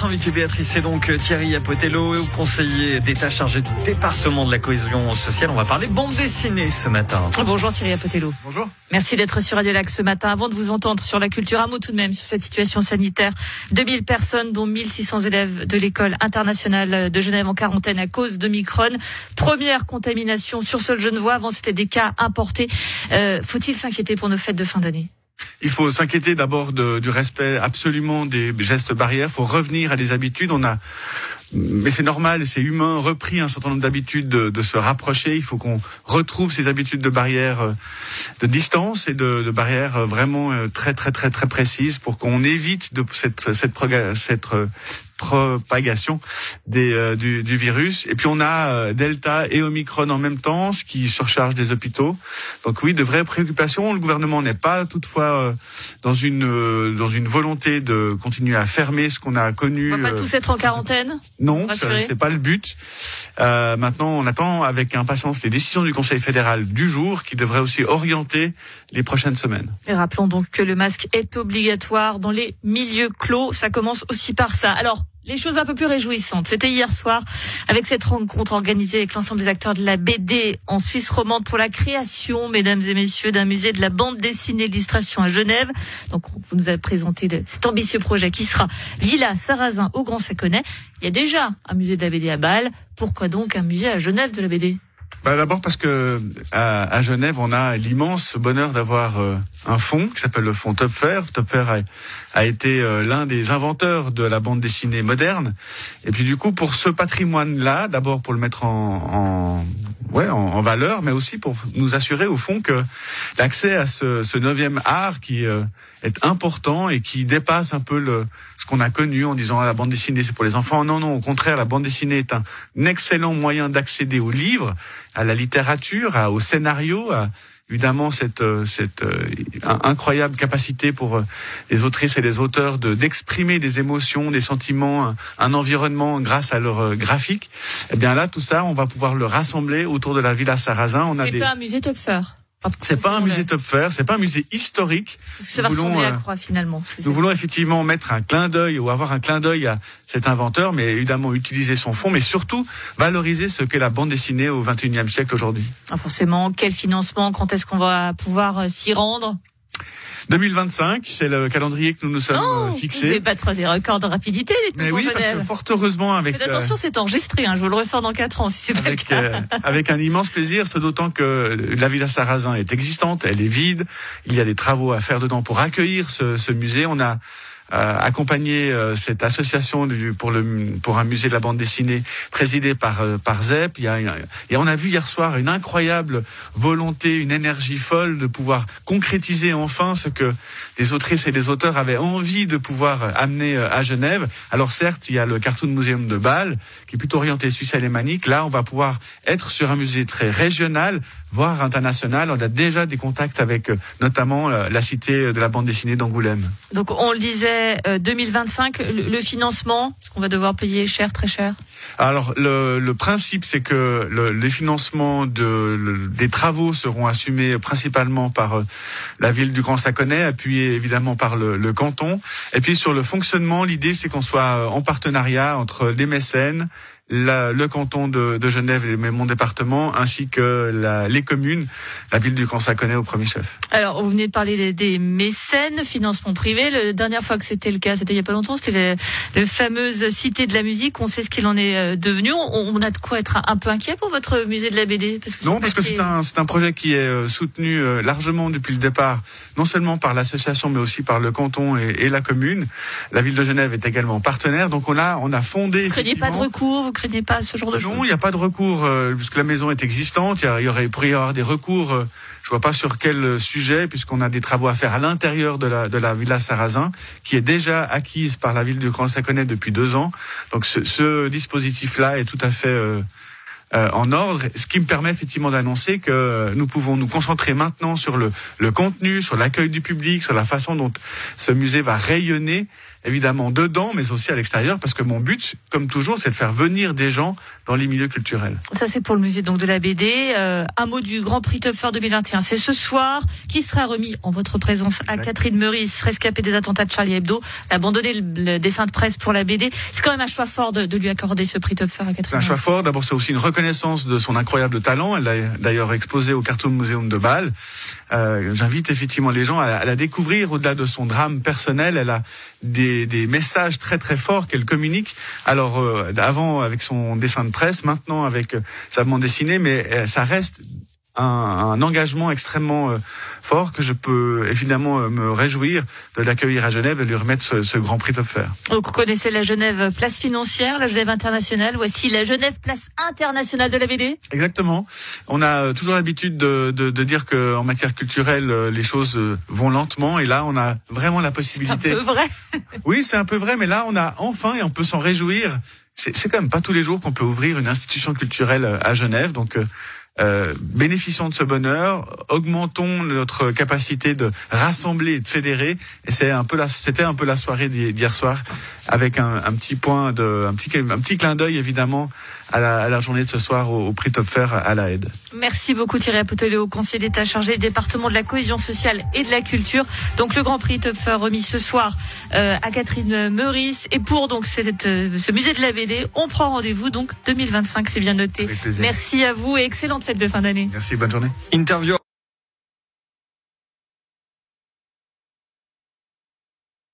notre invité Béatrice, c'est donc Thierry Apotello, conseiller d'État chargé du département de la cohésion sociale. On va parler bande dessinée ce matin. Bonjour Thierry Apotello. Bonjour. Merci d'être sur Radio Lac ce matin. Avant de vous entendre sur la culture, un mot tout de même sur cette situation sanitaire. 2000 personnes, dont 1600 élèves de l'école internationale de Genève en quarantaine à cause de Micron. Première contamination sur sol genevois. Avant, c'était des cas importés. Euh, Faut-il s'inquiéter pour nos fêtes de fin d'année? Il faut s'inquiéter d'abord du respect absolument des gestes barrières. Il faut revenir à des habitudes. On a, mais c'est normal, c'est humain, repris un certain nombre d'habitudes de, se rapprocher. Il faut qu'on retrouve ces habitudes de barrières euh, de distance et de, de barrières euh, vraiment euh, très très très très précises pour qu'on évite de cette cette, cette propagation des, euh, du, du, virus. Et puis on a euh, Delta et Omicron en même temps, ce qui surcharge des hôpitaux. Donc oui, de vraies préoccupations. Le gouvernement n'est pas toutefois euh, dans une dans une volonté de continuer à fermer ce qu'on a connu. On va pas tous être en quarantaine. Non, c'est pas le but. Euh, maintenant, on attend avec impatience les décisions du Conseil fédéral du jour, qui devrait aussi orienter les prochaines semaines. Et rappelons donc que le masque est obligatoire dans les milieux clos. Ça commence aussi par ça. Alors, les choses un peu plus réjouissantes. C'était hier soir avec cette rencontre organisée avec l'ensemble des acteurs de la BD en Suisse romande pour la création, mesdames et messieurs, d'un musée de la bande dessinée d'illustration à Genève. Donc, vous nous avez présenté cet ambitieux projet qui sera Villa Sarrazin au Grand Saconnet. Il y a déjà un musée de la BD à Bâle. Pourquoi donc un musée à Genève de la BD? Bah D'abord parce que à, à, Genève, on a l'immense bonheur d'avoir euh, un fonds qui s'appelle le fonds Topfer. Topfer a, a été euh, l'un des inventeurs de la bande dessinée moderne. Et puis du coup, pour ce patrimoine-là, d'abord pour le mettre en, en ouais, en, valeur, mais aussi pour nous assurer au fond que l'accès à ce, ce neuvième art qui euh, est important et qui dépasse un peu le, ce qu'on a connu en disant ah, la bande dessinée c'est pour les enfants. Non, non, au contraire, la bande dessinée est un excellent moyen d'accéder aux livres, à la littérature, à, au scénario, à, évidemment cette, euh, cette euh, incroyable capacité pour euh, les autrices et les auteurs de d'exprimer des émotions, des sentiments, un, environnement grâce à leur graphique. Eh bien là, tout ça, on va pouvoir le rassembler autour de la Villa Sarrazin. On a C'est pas un musée Topfer. C'est pas un musée Topfer, c'est pas un musée historique. Ça va à quoi finalement Nous voulons effectivement mettre un clin d'œil ou avoir un clin d'œil à cet inventeur, mais évidemment utiliser son fond, mais surtout valoriser ce qu'est la bande dessinée au XXIe siècle aujourd'hui. Ah, forcément, quel financement? Quand est-ce qu'on va pouvoir euh, s'y rendre? 2025, c'est le calendrier que nous nous sommes oh, euh, fixés. Vous vais battre des records de rapidité, Mais oui, parce que fort heureusement avec. Faites attention, euh, c'est enregistré. Hein, je vous le ressors dans quatre ans, si c'est pas le cas. Euh, avec un immense plaisir, ce d'autant que la Villa Sarrazin est existante, elle est vide. Il y a des travaux à faire dedans pour accueillir ce, ce musée. On a euh, accompagner euh, cette association du, pour le pour un musée de la bande dessinée présidée par euh, par Zep. Il y a, et on a vu hier soir une incroyable volonté, une énergie folle de pouvoir concrétiser enfin ce que les autrices et les auteurs avaient envie de pouvoir amener à Genève. Alors certes, il y a le Cartoon Museum de Bâle qui est plutôt orienté suisse alémanique. Là, on va pouvoir être sur un musée très régional, voire international. On a déjà des contacts avec notamment la cité de la bande dessinée d'Angoulême. Donc on le disait 2025, euh, le, financement, est-ce qu'on va devoir payer cher, très cher? Alors le, principe, c'est que le, les financements de, des travaux seront assumés principalement par euh, la ville du Grand Saconnet, appuyé évidemment par le, le canton. Et puis sur le fonctionnement, l'idée c'est qu'on soit euh, en partenariat entre les mécènes, la, le canton de, de, Genève et mon département, ainsi que la, les communes, la ville du Consaconnet au premier chef. Alors, vous venez de parler des, des mécènes, financement privé. La dernière fois que c'était le cas, c'était il n'y a pas longtemps, c'était la, fameuse Cité de la musique. On sait ce qu'il en est euh, devenu. On, on, a de quoi être un, peu inquiet pour votre musée de la BD parce que Non, parce que c'est un, un projet qui est euh, soutenu euh, largement depuis le départ, non seulement par l'association, mais aussi par le canton et, et, la commune. La ville de Genève est également partenaire. Donc on a, on a fondé... Vous craignez pas de recours vous craignez pas ce genre de choses Non, il n'y a pas de recours, euh, puisque la maison est existante. Il y, aurait pourrait y avoir des recours. Euh, je vois pas sur quel sujet, puisqu'on a des travaux à faire à l'intérieur de la, de la villa Sarrazin, qui est déjà acquise par la ville de Grand Saconnet depuis deux ans. Donc ce, ce dispositif-là est tout à fait euh, euh, en ordre, ce qui me permet effectivement d'annoncer que nous pouvons nous concentrer maintenant sur le, le contenu, sur l'accueil du public, sur la façon dont ce musée va rayonner évidemment dedans, mais aussi à l'extérieur, parce que mon but, comme toujours, c'est de faire venir des gens dans les milieux culturels. Ça, c'est pour le musée donc de la BD. Euh, un mot du Grand Prix Topfer 2021. C'est ce soir qui sera remis en votre présence à Catherine Meurice, rescapée des attentats de Charlie Hebdo, abandonné le, dessin de presse pour la BD. C'est quand même un choix fort de, lui accorder ce prix Topfer à Catherine. Un choix fort. D'abord, c'est aussi une reconnaissance de son incroyable talent. Elle l'a d'ailleurs exposé au Cartoon Museum de Bâle. Euh, J'invite effectivement les gens à, à la découvrir au-delà de son drame personnel. Elle a des, des messages très très forts qu'elle communique. Alors euh, avant avec son dessin de presse, maintenant avec euh, sa bande dessinée, mais euh, ça reste un, un, engagement extrêmement fort que je peux évidemment me réjouir de l'accueillir à Genève et lui remettre ce, ce grand prix Topfer. Donc vous connaissez la Genève place financière, la Genève internationale, voici la Genève place internationale de la BD Exactement. On a toujours l'habitude de, de, de, dire qu'en matière culturelle, les choses vont lentement et là on a vraiment la possibilité... C'est un peu vrai Oui, c'est un peu vrai, mais là on a enfin et on peut s'en réjouir c'est quand même pas tous les jours qu'on peut ouvrir une institution culturelle à Genève. Donc, euh, bénéficions de ce bonheur, augmentons notre capacité de rassembler et de fédérer. Et c'est un peu c'était un peu la soirée d'hier soir, avec un, un, petit point de, un petit, un petit clin d'œil évidemment à la, à la, journée de ce soir au, au prix Topfer à la aide. Merci beaucoup Thierry Apotelio, conseiller d'État chargé du département de la cohésion sociale et de la culture. Donc le Grand Prix Topfer remis ce soir euh, à Catherine Meurice. Et pour donc cette, ce musée de la BD, on prend rendez-vous donc 2025, c'est bien noté. Merci à vous et excellente fête de fin d'année. Merci, bonne journée. Interview